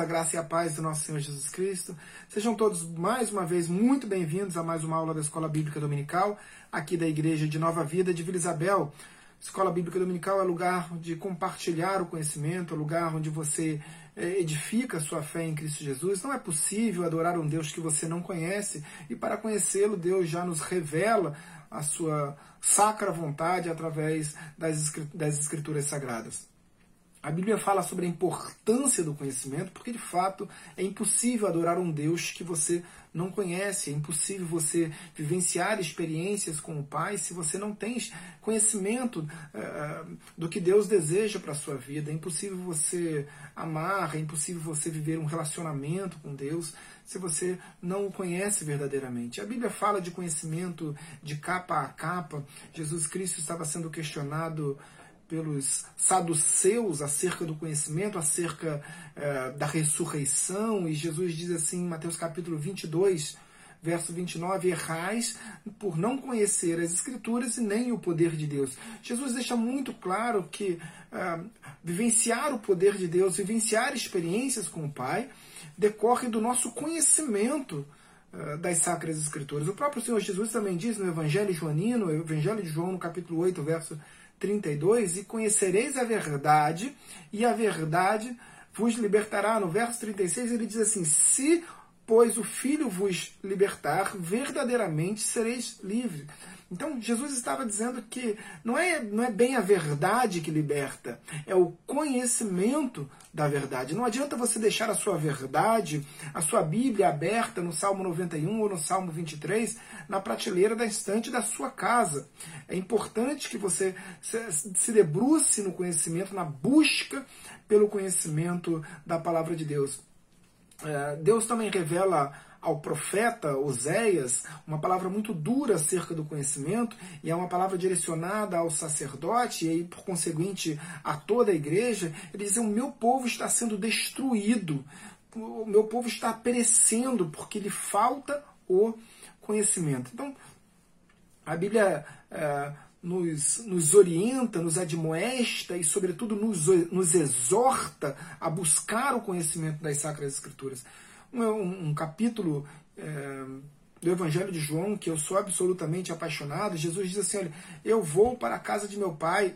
a graça e a paz do nosso Senhor Jesus Cristo. Sejam todos mais uma vez muito bem-vindos a mais uma aula da Escola Bíblica Dominical, aqui da Igreja de Nova Vida de Vila Isabel. Escola Bíblica Dominical é lugar de compartilhar o conhecimento, é lugar onde você é, edifica a sua fé em Cristo Jesus. Não é possível adorar um Deus que você não conhece, e para conhecê-lo, Deus já nos revela a sua sacra vontade através das Escrituras Sagradas. A Bíblia fala sobre a importância do conhecimento, porque de fato é impossível adorar um Deus que você não conhece, é impossível você vivenciar experiências com o Pai se você não tem conhecimento uh, do que Deus deseja para a sua vida, é impossível você amar, é impossível você viver um relacionamento com Deus se você não o conhece verdadeiramente. A Bíblia fala de conhecimento de capa a capa, Jesus Cristo estava sendo questionado pelos saduceus acerca do conhecimento, acerca eh, da ressurreição, e Jesus diz assim em Mateus capítulo 22, verso 29, errais por não conhecer as Escrituras e nem o poder de Deus. Jesus deixa muito claro que eh, vivenciar o poder de Deus, vivenciar experiências com o Pai, decorre do nosso conhecimento eh, das Sacras Escrituras. O próprio Senhor Jesus também diz no Evangelho Joanino, Evangelho de João, no capítulo 8, verso 32, e conhecereis a verdade, e a verdade vos libertará. No verso 36 ele diz assim: Se, pois, o Filho vos libertar, verdadeiramente sereis livres. Então Jesus estava dizendo que não é, não é bem a verdade que liberta, é o conhecimento da verdade. Não adianta você deixar a sua verdade, a sua Bíblia aberta no Salmo 91 ou no Salmo 23 na prateleira da estante da sua casa. É importante que você se debruce no conhecimento, na busca pelo conhecimento da palavra de Deus. É, Deus também revela ao profeta Oséias uma palavra muito dura acerca do conhecimento, e é uma palavra direcionada ao sacerdote e, por conseguinte, a toda a igreja. Ele diz: O meu povo está sendo destruído, o meu povo está perecendo porque lhe falta o conhecimento. Então, a Bíblia. É, nos, nos, orienta, nos admoesta e, sobretudo, nos, nos exorta a buscar o conhecimento das Sacras Escrituras um, um capítulo é, do Evangelho de João que eu sou absolutamente apaixonado. Jesus diz assim: olha, eu vou para a casa de meu pai.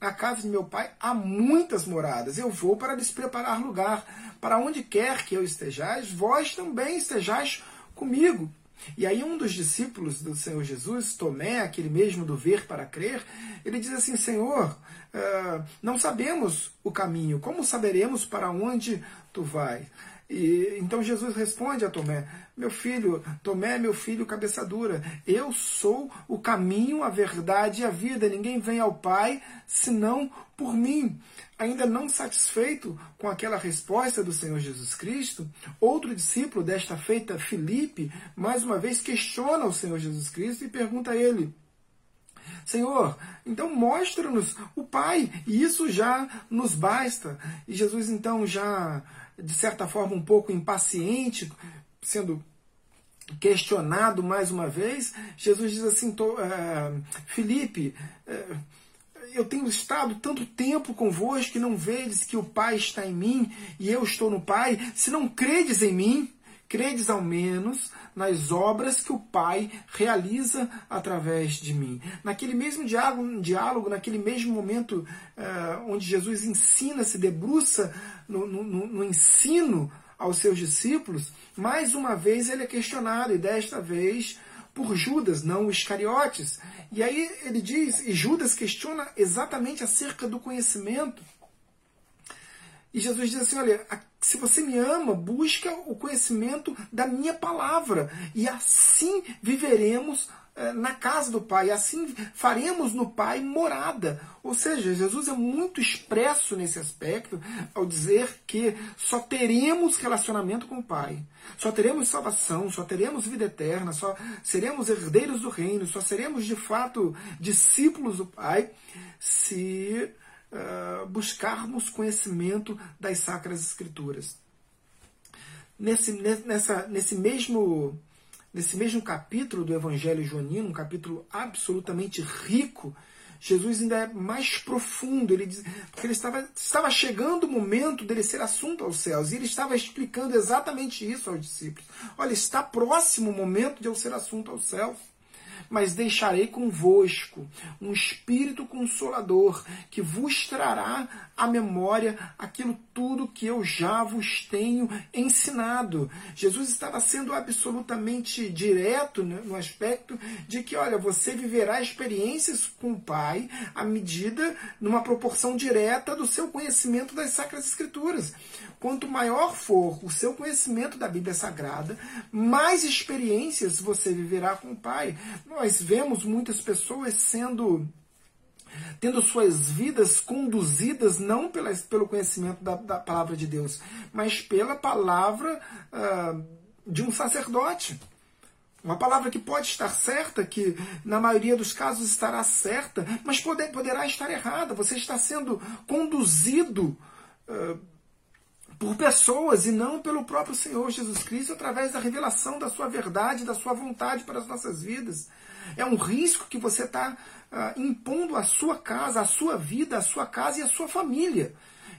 Na casa de meu pai há muitas moradas. Eu vou para lhes preparar lugar. Para onde quer que eu estejais, vós também estejais comigo. E aí um dos discípulos do Senhor Jesus, Tomé, aquele mesmo do ver para crer, ele diz assim, Senhor, uh, não sabemos o caminho, como saberemos para onde tu vais? E, então Jesus responde a Tomé: Meu filho, Tomé, meu filho, cabeça dura, eu sou o caminho, a verdade e a vida. Ninguém vem ao Pai senão por mim. Ainda não satisfeito com aquela resposta do Senhor Jesus Cristo, outro discípulo desta feita, Filipe, mais uma vez questiona o Senhor Jesus Cristo e pergunta a ele: Senhor, então mostra-nos o Pai, e isso já nos basta. E Jesus então já de certa forma, um pouco impaciente, sendo questionado mais uma vez, Jesus diz assim: tô, uh, Felipe, uh, eu tenho estado tanto tempo convosco que não vedes que o Pai está em mim e eu estou no Pai. Se não credes em mim, credes ao menos nas obras que o Pai realiza através de mim. Naquele mesmo diálogo, diálogo naquele mesmo momento uh, onde Jesus ensina, se debruça no, no, no ensino aos seus discípulos, mais uma vez ele é questionado, e desta vez por Judas, não Iscariotes. E aí ele diz, e Judas questiona exatamente acerca do conhecimento. E Jesus diz assim: olha, se você me ama, busca o conhecimento da minha palavra, e assim viveremos eh, na casa do Pai, assim faremos no Pai morada. Ou seja, Jesus é muito expresso nesse aspecto ao dizer que só teremos relacionamento com o Pai, só teremos salvação, só teremos vida eterna, só seremos herdeiros do reino, só seremos de fato discípulos do Pai se uh, buscarmos conhecimento das Sacras Escrituras. Nesse, nessa, nesse mesmo Nesse mesmo capítulo do Evangelho Joanino, um capítulo absolutamente rico, Jesus ainda é mais profundo, ele diz, porque ele estava, estava chegando o momento dele ser assunto aos céus, e ele estava explicando exatamente isso aos discípulos. Olha, está próximo o momento de eu ser assunto aos céus mas deixarei convosco um Espírito Consolador que vos trará à memória aquilo tudo que eu já vos tenho ensinado. Jesus estava sendo absolutamente direto né, no aspecto de que, olha, você viverá experiências com o Pai à medida, numa proporção direta do seu conhecimento das Sacras Escrituras. Quanto maior for o seu conhecimento da Bíblia Sagrada, mais experiências você viverá com o Pai. Nós vemos muitas pessoas sendo tendo suas vidas conduzidas não pela, pelo conhecimento da, da, palavra de Deus, mas pela palavra uh, de um sacerdote. Uma palavra que pode estar certa, que na maioria dos casos estará certa, mas poder, poderá estar errada. Você está sendo conduzido uh, por pessoas e não pelo próprio Senhor Jesus Cristo através da revelação da sua verdade, da sua vontade para as nossas vidas. É um risco que você está uh, impondo à sua casa, à sua vida, à sua casa e à sua família.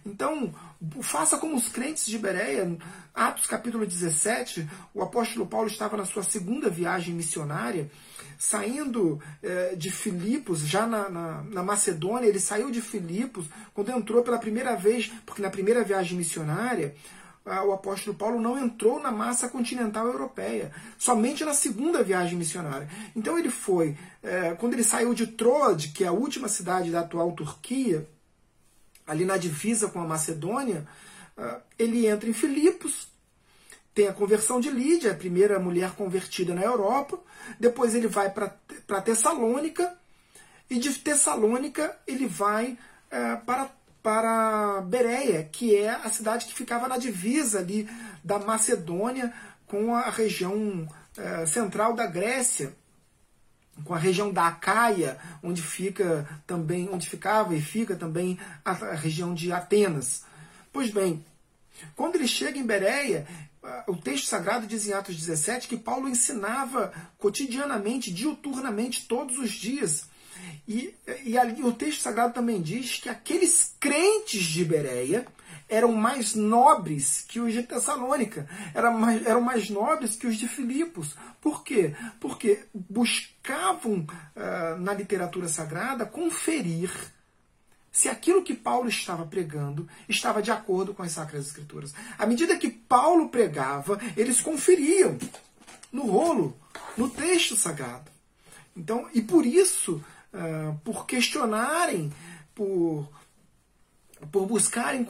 Então, faça como os crentes de Bereia, Atos capítulo 17, o apóstolo Paulo estava na sua segunda viagem missionária, saindo eh, de Filipos, já na, na, na, Macedônia, ele saiu de Filipos, quando entrou pela primeira vez, porque na primeira viagem missionária, ah, o apóstolo Paulo não entrou na massa continental europeia, somente na segunda viagem missionária. Então ele foi, eh, quando ele saiu de Troade, que é a última cidade da atual Turquia, ali na divisa com a Macedônia, ah, ele entra em Filipos, tem a conversão de Lídia, a primeira mulher convertida na Europa. Depois ele vai para Tessalônica, e de Tessalônica ele vai é, para, para Bereia, que é a cidade que ficava na divisa ali da Macedônia com a região é, central da Grécia com a região da Acaia, onde fica também, onde ficava e fica também a, a região de Atenas. Pois bem, quando ele chega em Bereia, o texto sagrado diz em Atos 17 que Paulo ensinava cotidianamente, diuturnamente, todos os dias. E, e ali, o texto sagrado também diz que aqueles crentes de Bereia eram mais nobres que os de Tessalônica, eram mais, eram mais nobres que os de Filipos. Por quê? Porque buscavam uh, na literatura sagrada conferir se aquilo que Paulo estava pregando estava de acordo com as Sacras Escrituras. À medida que Paulo pregava, eles conferiam no rolo, no texto sagrado. Então, e por isso, uh, por questionarem, por por buscarem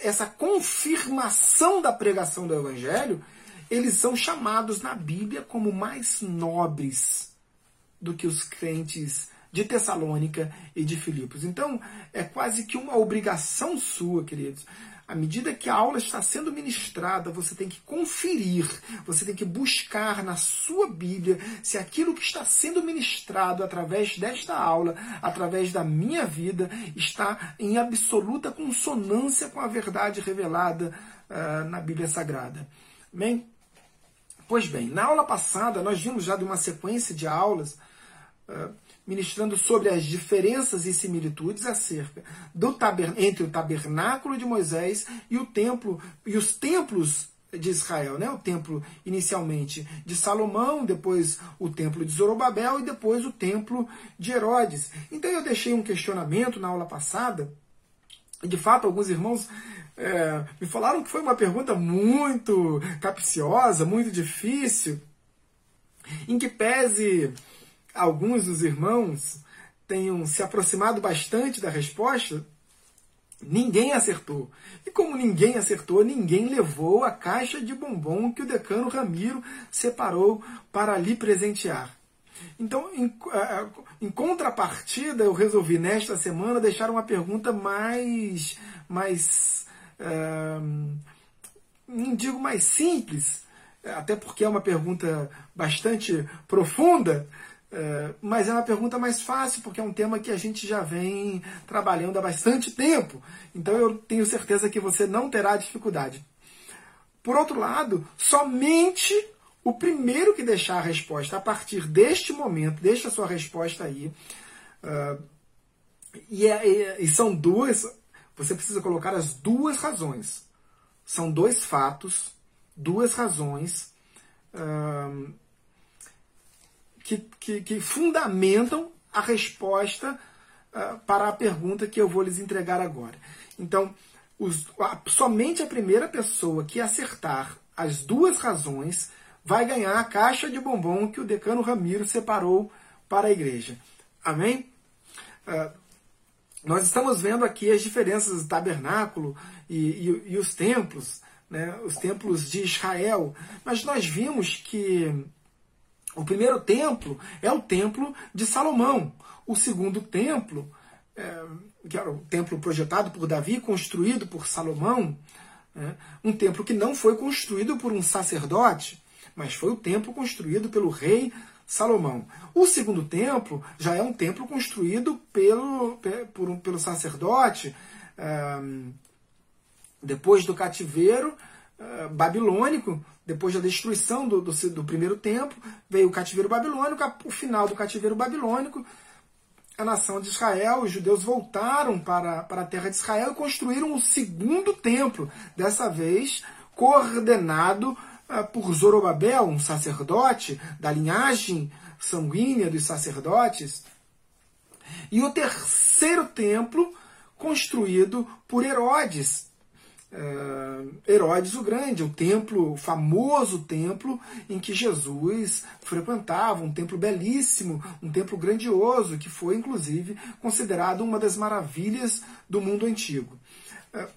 essa confirmação da pregação do Evangelho, eles são chamados na Bíblia como mais nobres do que os crentes de Tessalônica e de Filipos. Então, é quase que uma obrigação sua, queridos, à medida que a aula está sendo ministrada, você tem que conferir, você tem que buscar na sua Bíblia se aquilo que está sendo ministrado através desta aula, através da minha vida, está em absoluta consonância com a verdade revelada uh, na Bíblia Sagrada. Amém? Pois bem, na aula passada nós vimos já de uma sequência de aulas. Uh, ministrando sobre as diferenças e similitudes acerca do entre o tabernáculo de Moisés e o templo e os templos de Israel, né? O templo inicialmente de Salomão, depois o templo de Zorobabel e depois o templo de Herodes. Então eu deixei um questionamento na aula passada. E de fato alguns irmãos é, me falaram que foi uma pergunta muito capciosa, muito difícil, em que pese alguns dos irmãos tenham se aproximado bastante da resposta, ninguém acertou. E como ninguém acertou, ninguém levou a caixa de bombom que o decano Ramiro separou para lhe presentear. Então, em, em, contrapartida, eu resolvi nesta semana deixar uma pergunta mais, mais, não digo mais simples, até porque é uma pergunta bastante profunda, é, mas é uma pergunta mais fácil, porque é um tema que a gente já vem trabalhando há bastante tempo. Então eu tenho certeza que você não terá dificuldade. Por outro lado, somente o primeiro que deixar a resposta a partir deste momento, deixa a sua resposta aí, uh, E, é, e, são duas, você precisa colocar as duas razões. São dois fatos, duas razões que, que, que, fundamentam a resposta uh, para a pergunta que eu vou lhes entregar agora. Então, os, a, somente a primeira pessoa que acertar as duas razões vai ganhar a caixa de bombom que o decano Ramiro separou para a igreja. Amém? Uh, nós estamos vendo aqui as diferenças do tabernáculo e, e, e os templos, né, os templos de Israel, mas nós vimos que o primeiro templo é o templo de Salomão. O segundo templo, é, que era o templo projetado por Davi, construído por Salomão, é, um templo que não foi construído por um sacerdote, mas foi o templo construído pelo rei Salomão. O segundo templo já é um templo construído pelo, por, pelo sacerdote depois do cativeiro babilônico, depois da destruição do, do, do, primeiro templo, veio o cativeiro babilônico, o final do cativeiro babilônico, a nação de Israel, os judeus voltaram para, para a terra de Israel e construíram o segundo templo, dessa vez coordenado ah, por Zorobabel, um sacerdote da linhagem sanguínea dos sacerdotes, e o terceiro templo construído por Herodes, Herodes o Grande, o templo, o famoso templo em que Jesus frequentava, um templo belíssimo, um templo grandioso, que foi inclusive considerado uma das maravilhas do mundo antigo. Uh,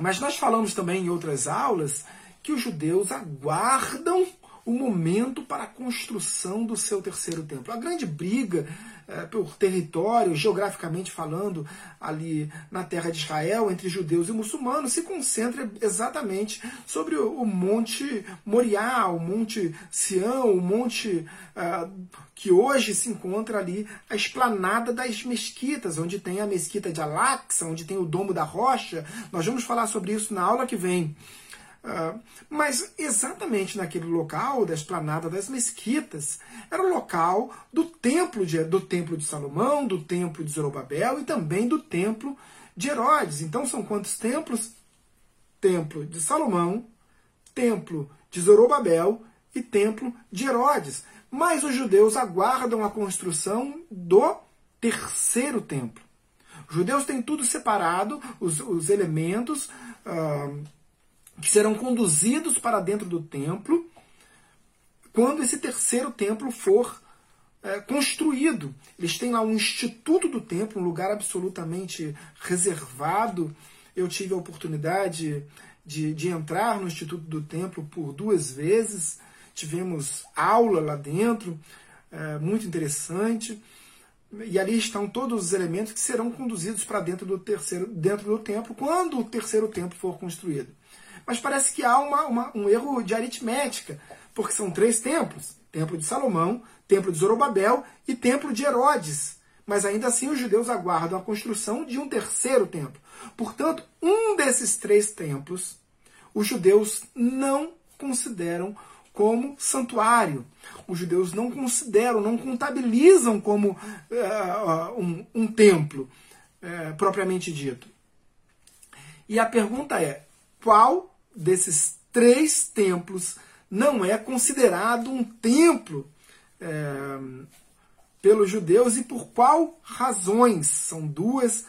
mas nós falamos também em outras aulas que os judeus aguardam o momento para a construção do seu terceiro templo. A grande briga é, por território, geograficamente falando, ali na terra de Israel, entre judeus e muçulmanos, se concentra exatamente sobre o, Monte Moriá, o Monte Sião, o monte uh, que hoje se encontra ali, a esplanada das mesquitas, onde tem a mesquita de Al-Aqsa, onde tem o Domo da Rocha. Nós vamos falar sobre isso na aula que vem. Uh, mas exatamente naquele local da esplanada das mesquitas era o local do templo de, do templo de Salomão, do templo de Zorobabel e também do templo de Herodes. Então são quantos templos? Templo de Salomão, templo de Zorobabel e templo de Herodes. Mas os judeus aguardam a construção do terceiro templo. Os judeus têm tudo separado, os, os elementos. Uh, que serão conduzidos para dentro do templo quando esse terceiro templo for é, construído. Eles têm lá um instituto do templo, um lugar absolutamente reservado. Eu tive a oportunidade de, de entrar no instituto do templo por duas vezes. Tivemos aula lá dentro, é, muito interessante. E ali estão todos os elementos que serão conduzidos para dentro do terceiro, dentro do templo, quando o terceiro templo for construído mas parece que há uma, uma, um erro de aritmética, porque são três templos: Templo de Salomão, Templo de Zorobabel e Templo de Herodes. Mas ainda assim os judeus aguardam a construção de um terceiro templo. Portanto, um desses três templos os judeus não consideram como santuário. Os judeus não consideram, não contabilizam como uh, um, um, templo uh, propriamente dito. E a pergunta é: qual desses três templos não é considerado um templo é, pelos judeus e por qual razões? São duas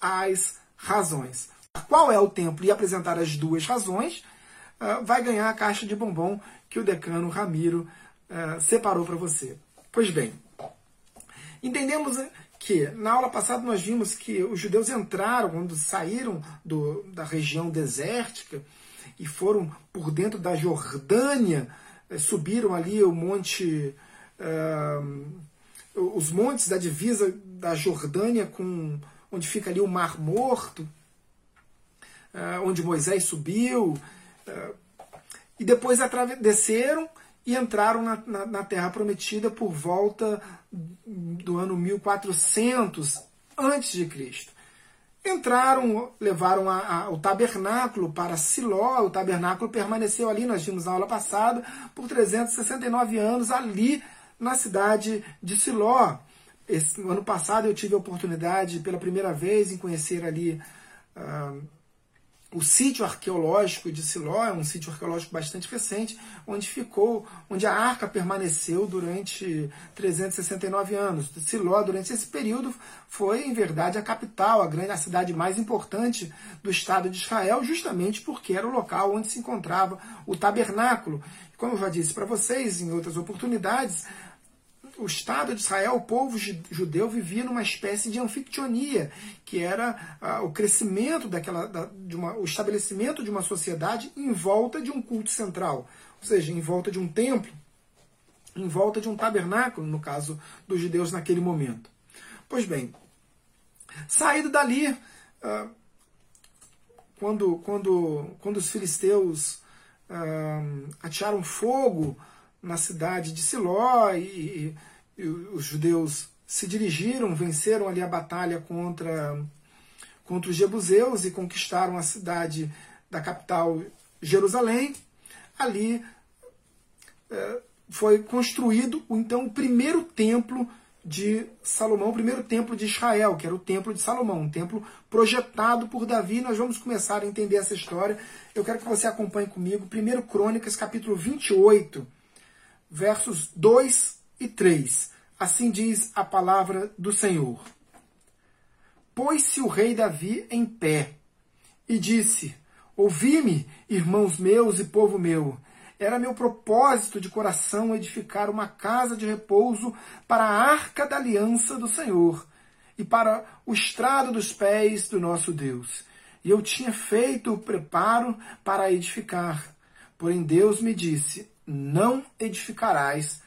as razões. Qual é o templo e apresentar as duas razões, uh, vai ganhar a caixa de bombom que o decano Ramiro uh, separou para você. Pois bem, entendemos que na aula passada nós vimos que os judeus entraram, quando saíram do, da região desértica, e foram por dentro da Jordânia, eh, subiram ali o monte, uh, os montes da divisa da Jordânia, com, onde fica ali o Mar Morto, uh, onde Moisés subiu, uh, e depois desceram e entraram na, na, na, Terra Prometida por volta do ano 1400 antes de Cristo. Entraram, levaram a, a, o tabernáculo para Siló, o tabernáculo permaneceu ali, nós vimos na aula passada, por 369 anos ali na cidade de Siló. esse, ano passado eu tive a oportunidade pela primeira vez em conhecer ali uh, o sítio arqueológico de Siló, é um sítio arqueológico bastante recente, onde ficou, onde a arca permaneceu durante 369 anos. Siló, durante esse período, foi, em verdade, a capital, a grande a cidade mais importante do Estado de Israel, justamente porque era o local onde se encontrava o tabernáculo. Como eu já disse para vocês em outras oportunidades, o Estado de Israel, o povo judeu vivia numa espécie de anfictionia, que era ah, o crescimento daquela, da, de uma, o estabelecimento de uma sociedade em volta de um culto central, ou seja, em volta de um templo, em volta de um tabernáculo, no caso dos judeus naquele momento. Pois bem, saído dali, ah, quando, quando, quando os filisteus ah, atearam fogo na cidade de Siló e, e os judeus se dirigiram, venceram ali a batalha contra, contra os jebuseus e conquistaram a cidade da capital Jerusalém. Ali é, foi construído então o primeiro templo de Salomão, o primeiro templo de Israel, que era o templo de Salomão, um templo projetado por Davi. Nós vamos começar a entender essa história. Eu quero que você acompanhe comigo. 1 Crônicas, capítulo 28, versos 2 e 3. Assim diz a palavra do Senhor. Pôs-se o rei Davi em pé e disse: Ouvi-me, irmãos meus e povo meu. Era meu propósito de coração edificar uma casa de repouso para a arca da aliança do Senhor e para o estrado dos pés do nosso Deus. E eu tinha feito o preparo para edificar. Porém, Deus me disse: Não edificarás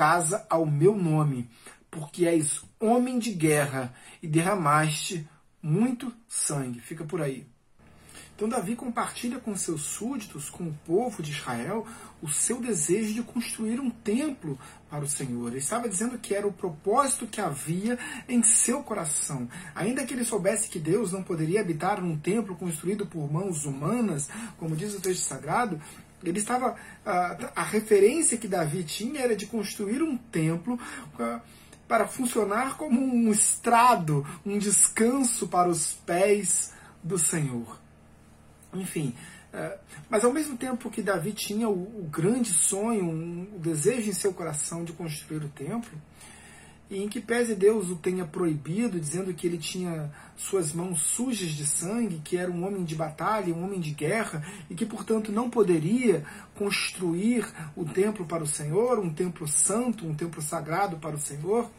casa ao meu nome, porque és homem de guerra e derramaste muito sangue. Fica por aí. Então, Davi compartilha com seus súditos, com o povo de Israel, o seu desejo de construir um templo para o Senhor. Ele estava dizendo que era o propósito que havia em seu coração. Ainda que ele soubesse que Deus não poderia habitar num templo construído por mãos humanas, como diz o texto sagrado, ele estava. A, a referência que Davi tinha era de construir um templo para funcionar como um estrado, um descanso para os pés do Senhor. Enfim, é, mas ao mesmo tempo que Davi tinha o, o grande sonho, um, o desejo em seu coração de construir o templo, e em que pese Deus o tenha proibido, dizendo que ele tinha suas mãos sujas de sangue, que era um homem de batalha, um homem de guerra, e que, portanto, não poderia construir o templo para o Senhor, um templo santo, um templo sagrado para o Senhor,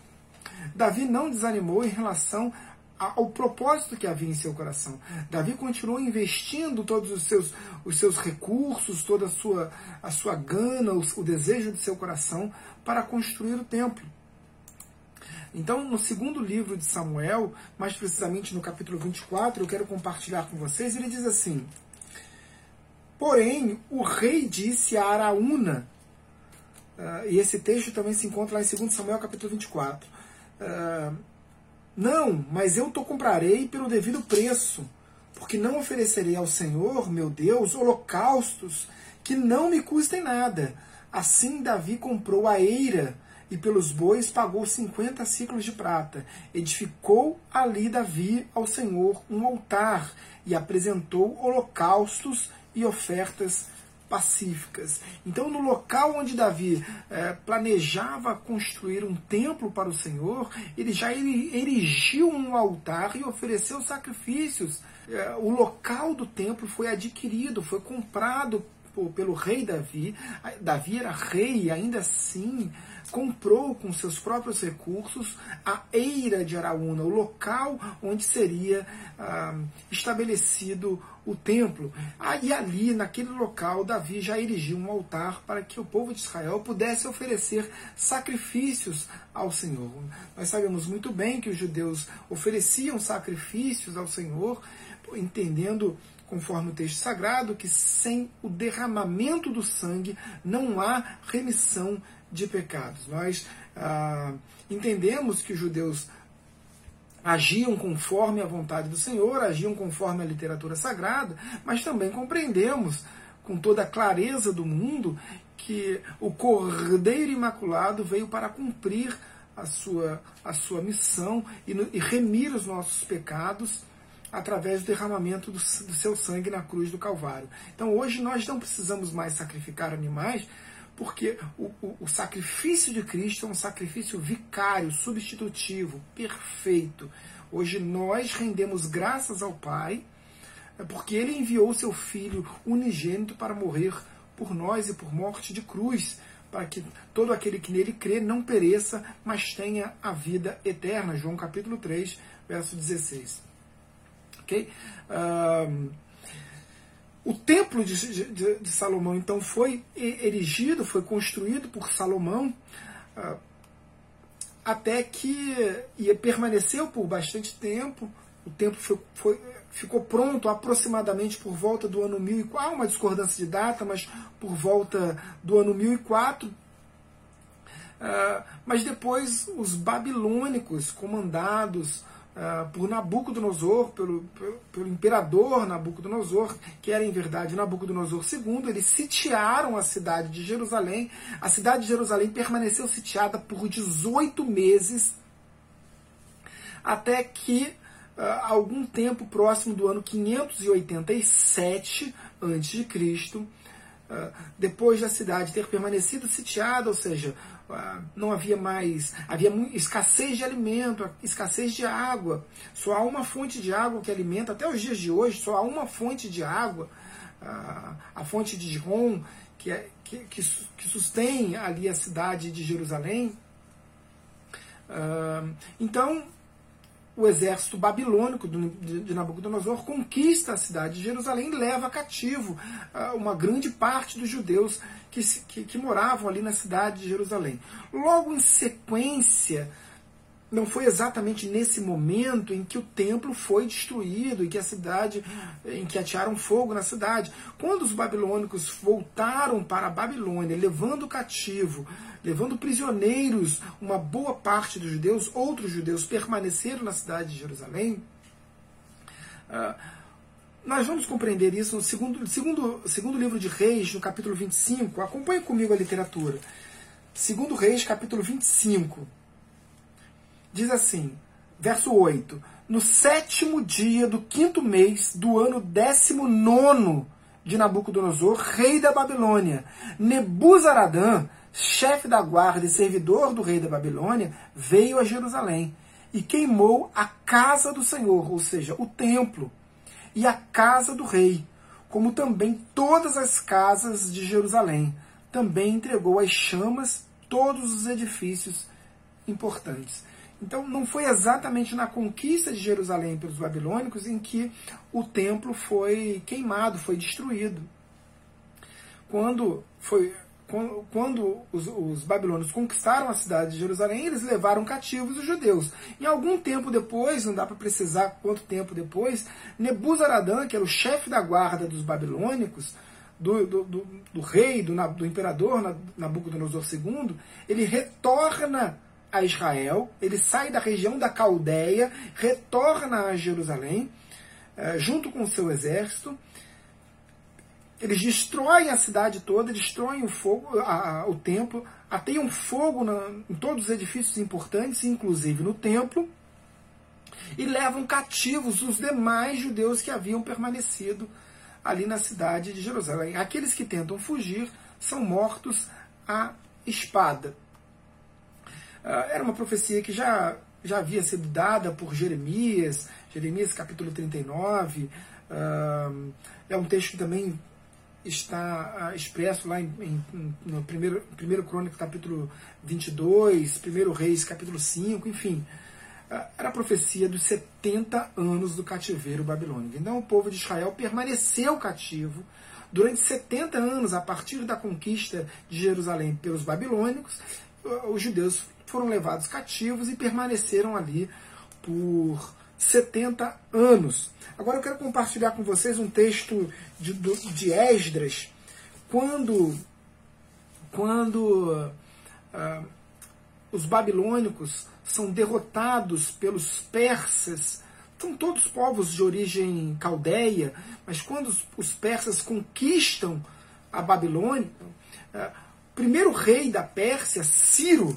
Davi não desanimou em relação ao propósito que havia em seu coração. Davi continuou investindo todos os seus, os seus recursos, toda a sua, a sua gana, o, o desejo de seu coração para construir o templo. Então, no segundo livro de Samuel, mais precisamente no capítulo 24, eu quero compartilhar com vocês, ele diz assim: Porém, o rei disse a Araúna, uh, e esse texto também se encontra lá em 2 Samuel capítulo 24. Uh, não, mas eu te comprarei pelo devido preço, porque não oferecerei ao Senhor, meu Deus, holocaustos que não me custem nada. Assim Davi comprou a eira e pelos bois pagou cinquenta ciclos de prata. Edificou ali Davi ao Senhor um altar e apresentou holocaustos e ofertas pacíficas. Então, no local onde Davi eh, planejava construir um templo para o Senhor, ele já erigiu um altar e ofereceu sacrifícios. Eh, o local do templo foi adquirido, foi comprado pelo rei Davi. Davi era rei ainda assim comprou com seus próprios recursos a Eira de Araúna, o local onde seria ah, estabelecido o templo. E ali, naquele local, Davi já erigiu um altar para que o povo de Israel pudesse oferecer sacrifícios ao Senhor. Nós sabemos muito bem que os judeus ofereciam sacrifícios ao Senhor, entendendo conforme o texto sagrado, que sem o derramamento do sangue não há remissão de pecados. Nós ah, entendemos que os judeus agiam conforme a vontade do Senhor, agiam conforme a literatura sagrada, mas também compreendemos com toda a clareza do mundo que o Cordeiro Imaculado veio para cumprir a sua, a sua missão e, e remir os nossos pecados através do derramamento do, do, seu sangue na cruz do Calvário. Então hoje nós não precisamos mais sacrificar animais, porque o, o, o sacrifício de Cristo é um sacrifício vicário, substitutivo, perfeito. Hoje nós rendemos graças ao Pai, é porque Ele enviou o seu Filho unigênito para morrer por nós e por morte de cruz para que todo aquele que nele crê não pereça, mas tenha a vida eterna. João capítulo 3, verso 16. Ok? Um, o templo de, de, de, Salomão, então, foi erigido, foi construído por Salomão, uh, até que e permaneceu por bastante tempo. O templo foi, foi, ficou pronto aproximadamente por volta do ano 1004, há uma discordância de data, mas por volta do ano 1004. Uh, ah, mas depois os babilônicos, comandados uh, por Nabucodonosor, pelo, pelo, pelo, imperador Nabucodonosor, que era em verdade Nabucodonosor II, eles sitiaram a cidade de Jerusalém. A cidade de Jerusalém permaneceu sitiada por 18 meses, até que uh, algum tempo próximo do ano 587 a.C., uh, depois da cidade ter permanecido sitiada, ou seja, não havia mais, havia escassez de alimento, escassez de água. Só há uma fonte de água que alimenta, até os dias de hoje, só há uma fonte de água, a fonte de Gihon, que, é, que, que, que sustém ali a cidade de Jerusalém. Uh, então, o exército babilônico de Nabucodonosor conquista a cidade de Jerusalém e leva cativo ah, uma grande parte dos judeus que, que, que moravam ali na cidade de Jerusalém. Logo em sequência, não foi exatamente nesse momento em que o templo foi destruído e que a cidade, em que atearam fogo na cidade. Quando os babilônicos voltaram para a Babilônia, levando cativo, levando prisioneiros uma boa parte dos judeus, outros judeus permaneceram na cidade de Jerusalém. Uh, nós vamos compreender isso no segundo, segundo, segundo livro de Reis, no capítulo 25. Acompanhe comigo a literatura. Segundo Reis, capítulo 25 diz assim, verso 8: No sétimo dia do quinto mês do ano décimo nono de Nabucodonosor, rei da Babilônia, Nebuzaradã, chefe da guarda e servidor do rei da Babilônia, veio a Jerusalém e queimou a casa do Senhor, ou seja, o templo, e a casa do rei, como também todas as casas de Jerusalém. Também entregou às chamas todos os edifícios importantes. Então, não foi exatamente na conquista de Jerusalém pelos babilônicos em que o templo foi queimado, foi destruído. Quando, foi, quando os, os babilônios conquistaram a cidade de Jerusalém, eles levaram cativos os judeus. E algum tempo depois, não dá para precisar quanto tempo depois, Nebuzaradã, que era o chefe da guarda dos babilônicos, do, do, do, do rei, do, do imperador Nabucodonosor II, ele retorna a Israel, ele sai da região da Caldeia, retorna a Jerusalém, eh, junto com o seu exército. Eles destroem a cidade toda, destroem o fogo, a, a, o templo, ateiam fogo na, em todos os edifícios importantes, inclusive no templo, e levam cativos os demais judeus que haviam permanecido ali na cidade de Jerusalém. Aqueles que tentam fugir são mortos à espada. Ah, era uma profecia que já, já havia sido dada por Jeremias, Jeremias capítulo 39. Ah, é um texto que também está ah, expresso lá em, em, no primeiro, primeiro Crônico capítulo 22, primeiro Reis capítulo 5, enfim. Era a profecia dos 70 anos do cativeiro babilônico. Então o povo de Israel permaneceu cativo durante 70 anos a partir da conquista de Jerusalém pelos babilônicos. Os judeus foram levados cativos e permaneceram ali por 70 anos. Agora eu quero compartilhar com vocês um texto de, de Esdras, quando, quando uh, os babilônicos são derrotados pelos persas, são todos povos de origem caldeia, mas quando os, persas conquistam a Babilônia, o primeiro rei da Pérsia, Ciro,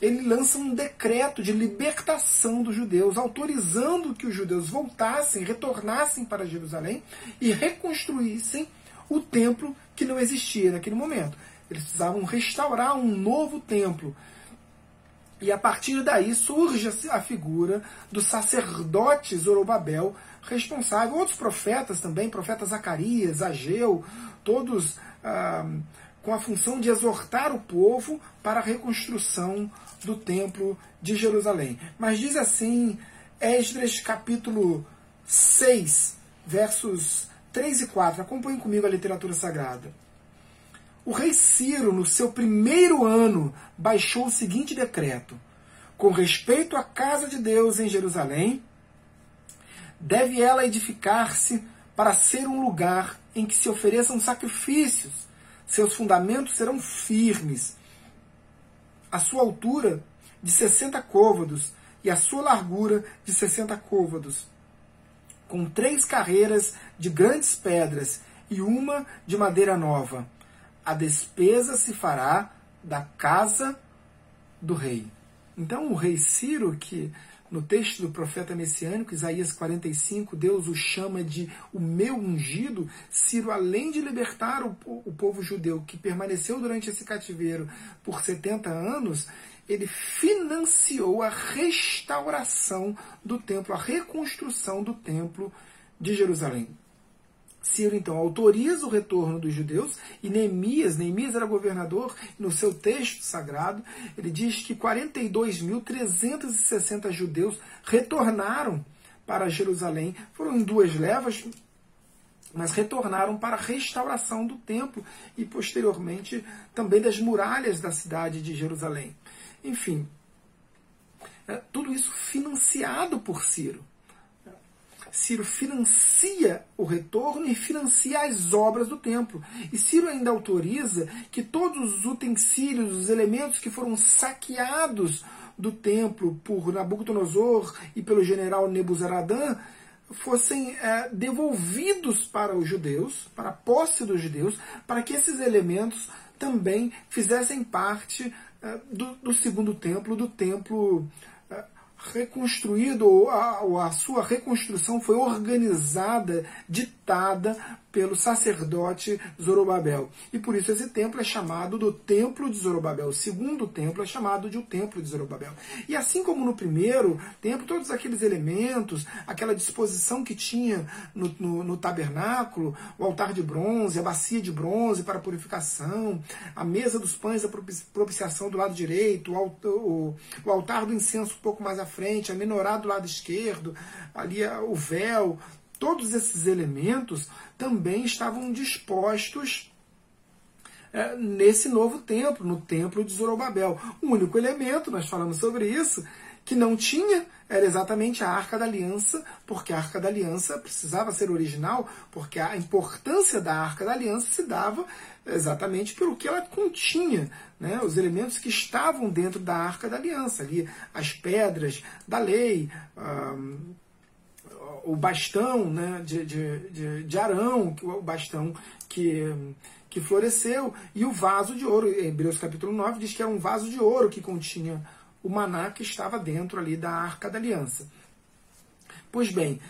ele lança um decreto de libertação dos judeus, autorizando que os judeus voltassem, retornassem para Jerusalém e reconstruíssem o templo que não existia naquele momento. Eles precisavam restaurar um novo templo. E a partir daí surge a figura do sacerdote Zorobabel, responsável, outros profetas também, profeta Zacarias, Ageu, todos ah, com a função de exortar o povo para a reconstrução do templo de Jerusalém. Mas diz assim, Esdras capítulo 6, versos 3 e 4. Acompanhem comigo a literatura sagrada. O rei Ciro, no seu primeiro ano, baixou o seguinte decreto: com respeito à casa de Deus em Jerusalém, deve ela edificar-se para ser um lugar em que se ofereçam sacrifícios. Seus fundamentos serão firmes. A sua altura de 60 côvados e a sua largura de 60 côvados com três carreiras de grandes pedras e uma de madeira nova. A despesa se fará da casa do rei. Então, o rei Ciro, que no texto do profeta messiânico, Isaías 45, Deus o chama de o meu ungido. Ciro, além de libertar o, o povo judeu que permaneceu durante esse cativeiro por 70 anos, ele financiou a restauração do templo, a reconstrução do templo de Jerusalém. Ciro então autoriza o retorno dos judeus e Neemias, Neemias era governador, no seu texto sagrado, ele diz que 42.360 judeus retornaram para Jerusalém. Foram em duas levas, mas retornaram para a restauração do templo e posteriormente também das muralhas da cidade de Jerusalém. Enfim, é, tudo isso financiado por Ciro. Ciro financia o retorno e financia as obras do templo. E Ciro ainda autoriza que todos os utensílios, os elementos que foram saqueados do templo por Nabucodonosor e pelo general Nebuzaradan fossem é, devolvidos para os judeus, para a posse dos judeus, para que esses elementos também fizessem parte é, do, do, segundo templo, do templo reconstruído, ou a, a sua reconstrução foi organizada, ditada pelo sacerdote Zorobabel. E por isso esse templo é chamado do Templo de Zorobabel. O segundo templo é chamado de o Templo de Zorobabel. E assim como no primeiro templo, todos aqueles elementos, aquela disposição que tinha no, no, no tabernáculo, o altar de bronze, a bacia de bronze para purificação, a mesa dos pães da propiciação do lado direito, o, o, o altar do incenso um pouco mais à frente, a menorá do lado esquerdo, ali o véu, todos esses elementos também estavam dispostos é, nesse novo templo, no templo de Zorobabel. O único elemento, nós falamos sobre isso, que não tinha era exatamente a Arca da Aliança, porque a Arca da Aliança precisava ser original, porque a importância da Arca da Aliança se dava exatamente pelo que ela continha, né? os elementos que estavam dentro da Arca da Aliança, ali as pedras da lei, o bastão né, de, de, de, de Arão, o bastão que, que floresceu, e o vaso de ouro. Em Hebreus capítulo 9 diz que era um vaso de ouro que continha o maná que estava dentro ali da arca da aliança. Pois bem,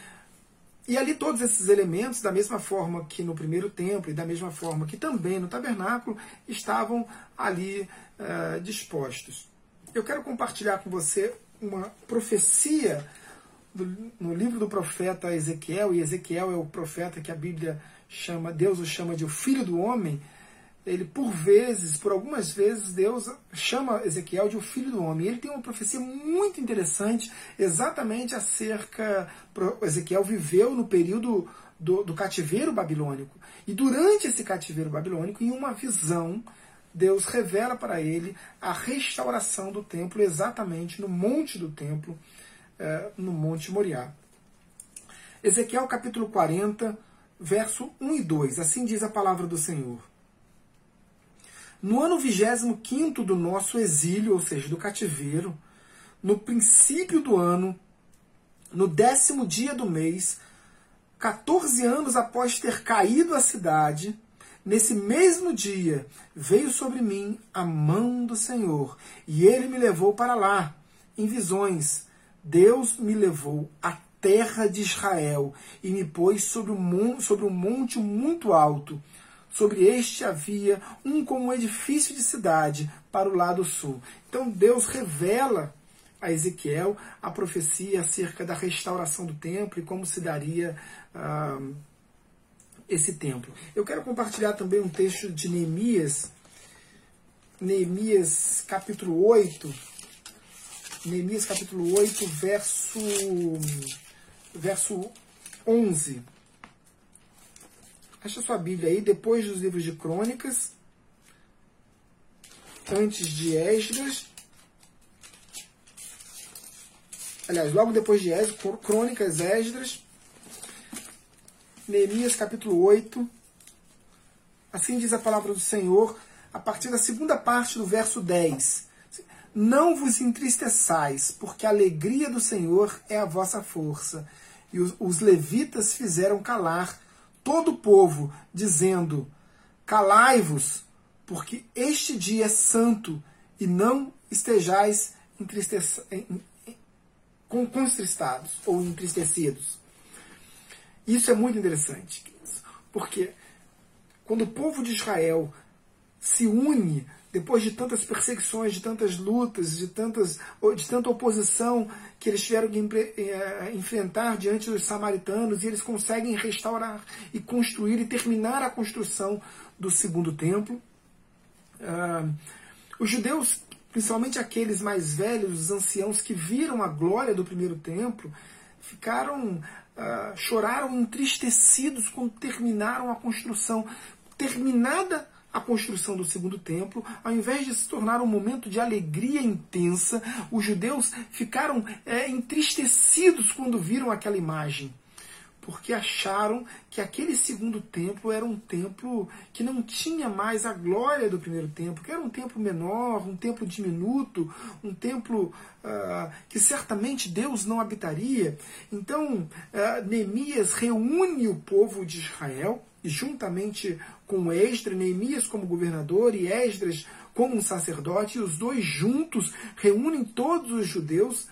e ali todos esses elementos, da mesma forma que no primeiro templo e da mesma forma que também no tabernáculo, estavam ali uh, dispostos. Eu quero compartilhar com você uma profecia no livro do profeta Ezequiel, e Ezequiel é o profeta que a Bíblia chama, Deus o chama de o filho do homem, ele por vezes, por algumas vezes, Deus chama Ezequiel de o filho do homem. Ele tem uma profecia muito interessante, exatamente acerca. Ezequiel viveu no período do, do cativeiro babilônico. E durante esse cativeiro babilônico, em uma visão, Deus revela para ele a restauração do templo, exatamente no monte do templo, é, no Monte Moriá. Ezequiel capítulo 40, verso 1 e 2. Assim diz a palavra do Senhor. No ano 25 do nosso exílio, ou seja, do cativeiro, no princípio do ano, no décimo dia do mês, 14 anos após ter caído a cidade, Nesse mesmo dia veio sobre mim a mão do Senhor, e ele me levou para lá, em visões. Deus me levou à terra de Israel e me pôs sobre um monte, sobre um monte muito alto. Sobre este havia um como um edifício de cidade para o lado sul. Então Deus revela a Ezequiel a profecia acerca da restauração do templo e como se daria. Ah, esse templo. Eu quero compartilhar também um texto de Neemias, Neemias capítulo 8, Neemias capítulo 8, verso, verso 11. Acha sua Bíblia aí, depois dos livros de Crônicas, antes de Esdras, aliás, logo depois de Esdras, Crônicas, Esdras, Neemias capítulo 8. Assim diz a palavra do Senhor, a partir da segunda parte do verso 10. Não vos entristeçais, porque a alegria do Senhor é a vossa força. E os, os levitas fizeram calar todo o povo, dizendo: Calai-vos, porque este dia é santo, e não estejais contristados ou entristecidos. Isso é muito interessante, porque quando o povo de Israel se une depois de tantas perseguições, de tantas lutas, de, tantas, de tanta oposição que eles tiveram que eh, enfrentar diante dos samaritanos, e eles conseguem restaurar e construir e terminar a construção do segundo templo. Uh, os judeus, principalmente aqueles mais velhos, os anciãos que viram a glória do primeiro templo, ficaram uh, choraram entristecidos quando terminaram a construção. Terminada a construção do segundo templo, ao invés de se tornar um momento de alegria intensa, os judeus ficaram é, entristecidos quando viram aquela imagem porque acharam que aquele segundo templo era um templo que não tinha mais a glória do primeiro templo, que era um templo menor, um templo diminuto, um templo uh, que certamente Deus não habitaria. Então, uh, Neemias reúne o povo de Israel, juntamente com Esdras, Neemias como governador e Esdras como um sacerdote, e os dois juntos reúnem todos os judeus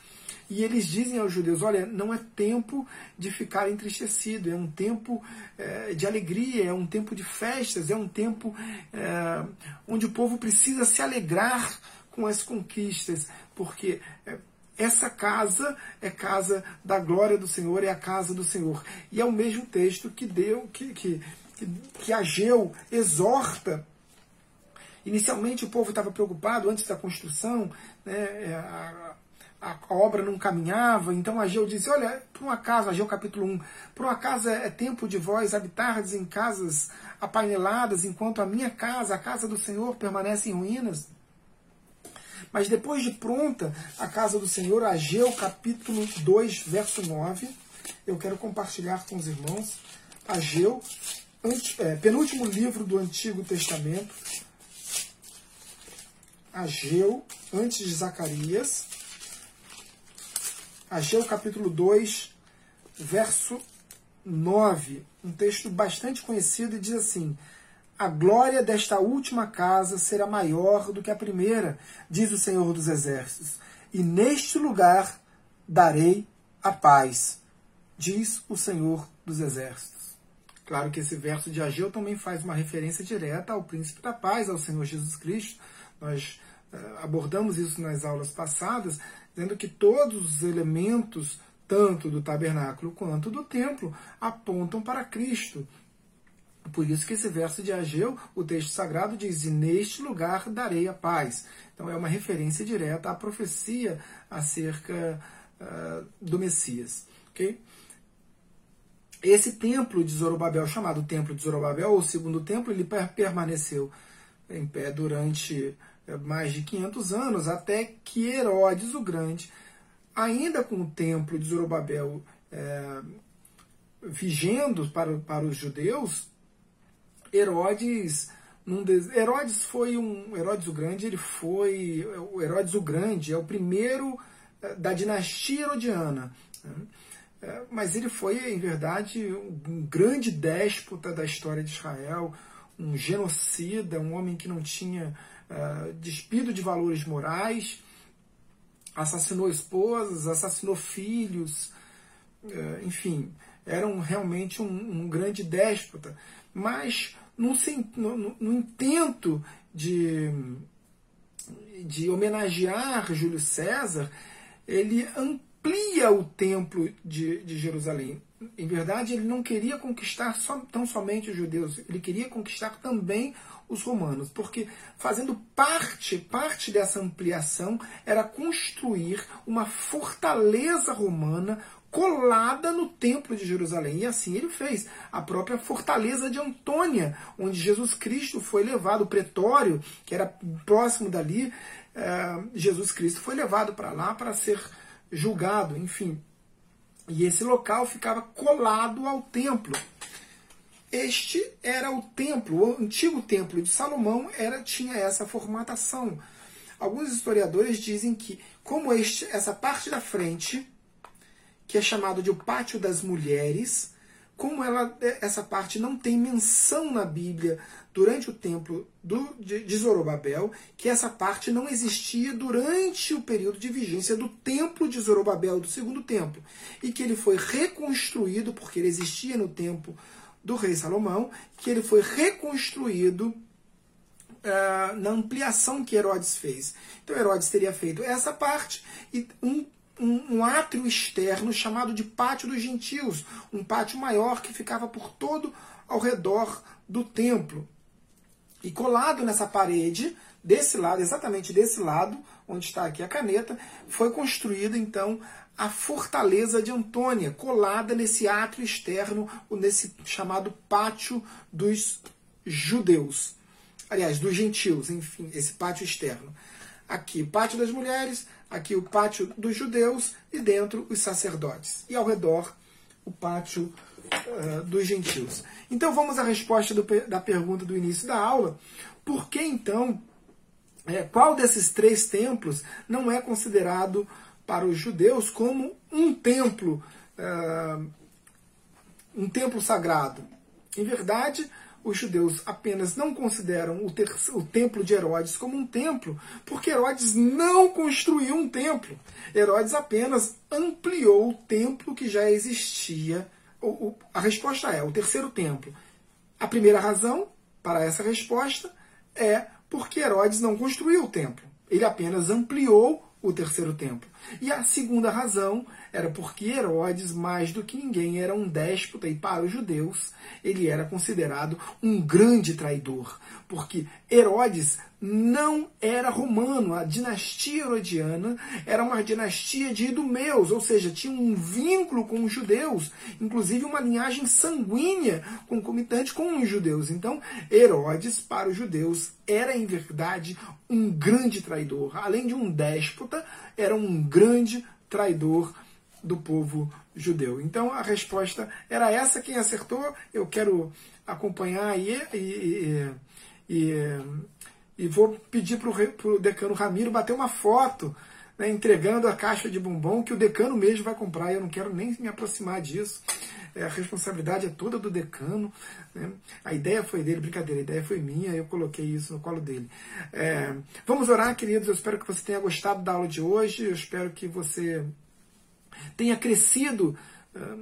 e eles dizem aos judeus: olha, não é tempo de ficar entristecido, é um tempo é, de alegria, é um tempo de festas, é um tempo é, onde o povo precisa se alegrar com as conquistas, porque é, essa casa é casa da glória do Senhor, é a casa do Senhor. E é o mesmo texto que deu, que, que, que, Ageu exorta Inicialmente o povo estava preocupado antes da construção, né, é, a, a obra não caminhava, então Ageu disse, olha, por um acaso, Ageu capítulo 1, por um acaso é, é tempo de vós habitardes em casas apaineladas, enquanto a minha casa, a casa do Senhor, permanece em ruínas. Mas depois de pronta a casa do Senhor, Ageu capítulo 2, verso 9, eu quero compartilhar com os irmãos, Ageu, penúltimo livro do Antigo Testamento, Ageu, antes de Zacarias, Ageu capítulo 2, verso 9, um texto bastante conhecido, e diz assim: A glória desta última casa será maior do que a primeira, diz o Senhor dos Exércitos, e neste lugar darei a paz, diz o Senhor dos Exércitos. Claro que esse verso de Ageu também faz uma referência direta ao príncipe da paz, ao Senhor Jesus Cristo. Nós uh, abordamos isso nas aulas passadas, dizendo que todos os elementos, tanto do tabernáculo quanto do templo, apontam para Cristo. Por isso que esse verso de Ageu, o texto sagrado diz: E neste lugar darei a paz. Então é uma referência direta à profecia acerca uh, do Messias. Okay? Esse templo de Zorobabel, chamado Templo de Zorobabel, ou Segundo Templo, ele permaneceu em pé durante é, mais de 500 anos, até que Herodes o Grande, ainda com o templo de Zorobabel é, vigendo para, para os judeus, Herodes Herodes foi um Herodes o Grande, ele foi o Herodes o Grande é o primeiro é, da dinastia herodiana. Né? É, mas ele foi, em verdade, um grande déspota da história de Israel, um genocida, um homem que não tinha uh, despido de valores morais, assassinou esposas, assassinou filhos, uh, enfim, era um, realmente um, um, grande déspota. Mas no, no, no intento de, de homenagear Júlio César, ele amplia o templo de, de Jerusalém. Em verdade, ele não queria conquistar só, tão somente os judeus, ele queria conquistar também os romanos, porque fazendo parte, parte dessa ampliação era construir uma fortaleza romana colada no templo de Jerusalém. E assim ele fez. A própria fortaleza de Antônia, onde Jesus Cristo foi levado, o pretório, que era próximo dali, é, Jesus Cristo foi levado para lá para ser julgado, enfim. E esse local ficava colado ao templo. Este era o templo, o antigo templo de Salomão era tinha essa formatação. Alguns historiadores dizem que, como este, essa parte da frente que é chamado de o Pátio das Mulheres, como ela, essa parte não tem menção na Bíblia durante o templo do, de, de Zorobabel, que essa parte não existia durante o período de vigência do templo de Zorobabel, do segundo templo, e que ele foi reconstruído, porque ele existia no tempo do rei Salomão, que ele foi reconstruído uh, na ampliação que Herodes fez. Então Herodes teria feito essa parte e um um, um, átrio externo chamado de Pátio dos Gentios, um pátio maior que ficava por todo ao redor do templo. E colado nessa parede, desse lado, exatamente desse lado, onde está aqui a caneta, foi construída então a fortaleza de Antônia, colada nesse átrio externo, nesse chamado Pátio dos Judeus. Aliás, dos gentios, enfim, esse pátio externo. Aqui, Pátio das Mulheres, aqui o pátio dos judeus e dentro os sacerdotes. E ao redor o pátio uh, dos gentios. Então vamos à resposta do, da pergunta do início da aula. Por que então, é, qual desses três templos não é considerado para os judeus como um templo, uh, um templo sagrado? Em verdade, os judeus apenas não consideram o, o templo de Herodes como um templo, porque Herodes não construiu um templo. Herodes apenas ampliou o templo que já existia. O, o, a resposta é o terceiro templo. A primeira razão para essa resposta é porque Herodes não construiu o templo. Ele apenas ampliou o terceiro templo. E a segunda razão era porque Herodes, mais do que ninguém, era um déspota e para os judeus ele era considerado um grande traidor, porque Herodes não era romano, a dinastia herodiana era uma dinastia de idumeus, ou seja, tinha um vínculo com os judeus, inclusive uma linhagem sanguínea concomitante com os judeus. Então, Herodes, para os judeus, era em verdade um grande traidor. Além de um déspota, era um grande traidor do povo judeu. Então a resposta era essa. Quem acertou, eu quero acompanhar aí e, e, e, e vou pedir para o decano Ramiro bater uma foto né, entregando a caixa de bombom que o decano mesmo vai comprar. Eu não quero nem me aproximar disso. É, a responsabilidade é toda do decano. Né? A ideia foi dele, brincadeira, a ideia foi minha, eu coloquei isso no colo dele. É, vamos orar, queridos. Eu espero que você tenha gostado da aula de hoje. Eu espero que você tenha crescido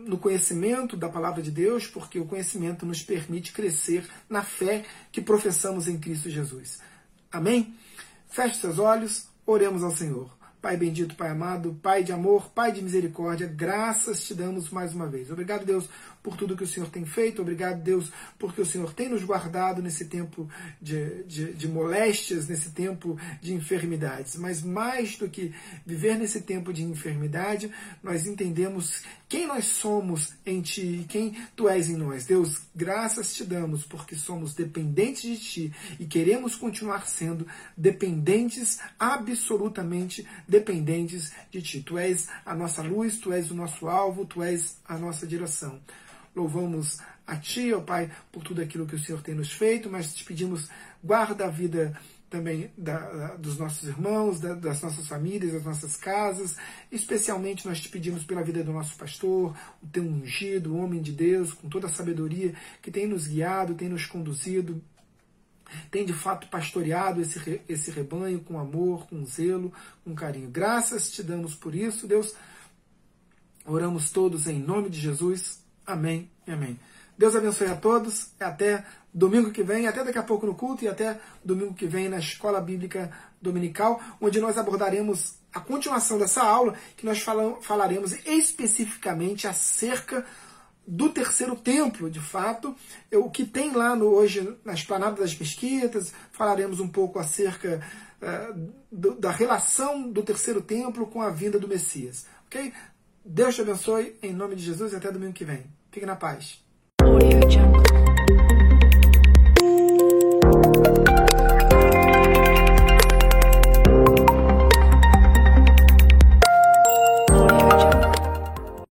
no conhecimento da palavra de Deus, porque o conhecimento nos permite crescer na fé que professamos em Cristo Jesus. Amém? Feche seus olhos, oremos ao Senhor. Pai bendito, Pai amado, Pai de amor, Pai de misericórdia, graças te damos mais uma vez. Obrigado, Deus, por tudo que o Senhor tem feito. Obrigado, Deus, porque o Senhor tem nos guardado nesse tempo de, de, de moléstias, nesse tempo de enfermidades. Mas mais do que viver nesse tempo de enfermidade, nós entendemos quem nós somos em Ti e quem Tu és em nós. Deus, graças te damos porque somos dependentes de Ti e queremos continuar sendo dependentes, absolutamente dependentes de Ti. Tu és a nossa luz, Tu és o nosso alvo, Tu és a nossa direção. Louvamos a Ti, ó Pai, por tudo aquilo que o Senhor tem nos feito, mas te pedimos, guarda a vida também da, da, dos nossos irmãos, da, das nossas famílias, das nossas casas. Especialmente nós te pedimos pela vida do nosso pastor, o teu ungido, o homem de Deus, com toda a sabedoria que tem nos guiado, tem nos conduzido tem de fato pastoreado esse, esse rebanho com amor, com zelo, com carinho. Graças te damos por isso, Deus. Oramos todos em nome de Jesus. Amém e amém. Deus abençoe a todos. Até domingo que vem, até daqui a pouco no culto e até domingo que vem na Escola Bíblica Dominical, onde nós abordaremos a continuação dessa aula, que nós falaremos especificamente acerca do terceiro templo, de fato, o que tem lá no, hoje na Esplanada das Mesquitas, falaremos um pouco acerca uh, do, da relação do terceiro templo com a vinda do Messias. Ok? Deus te abençoe, em nome de Jesus, e até domingo que vem. Fique na paz.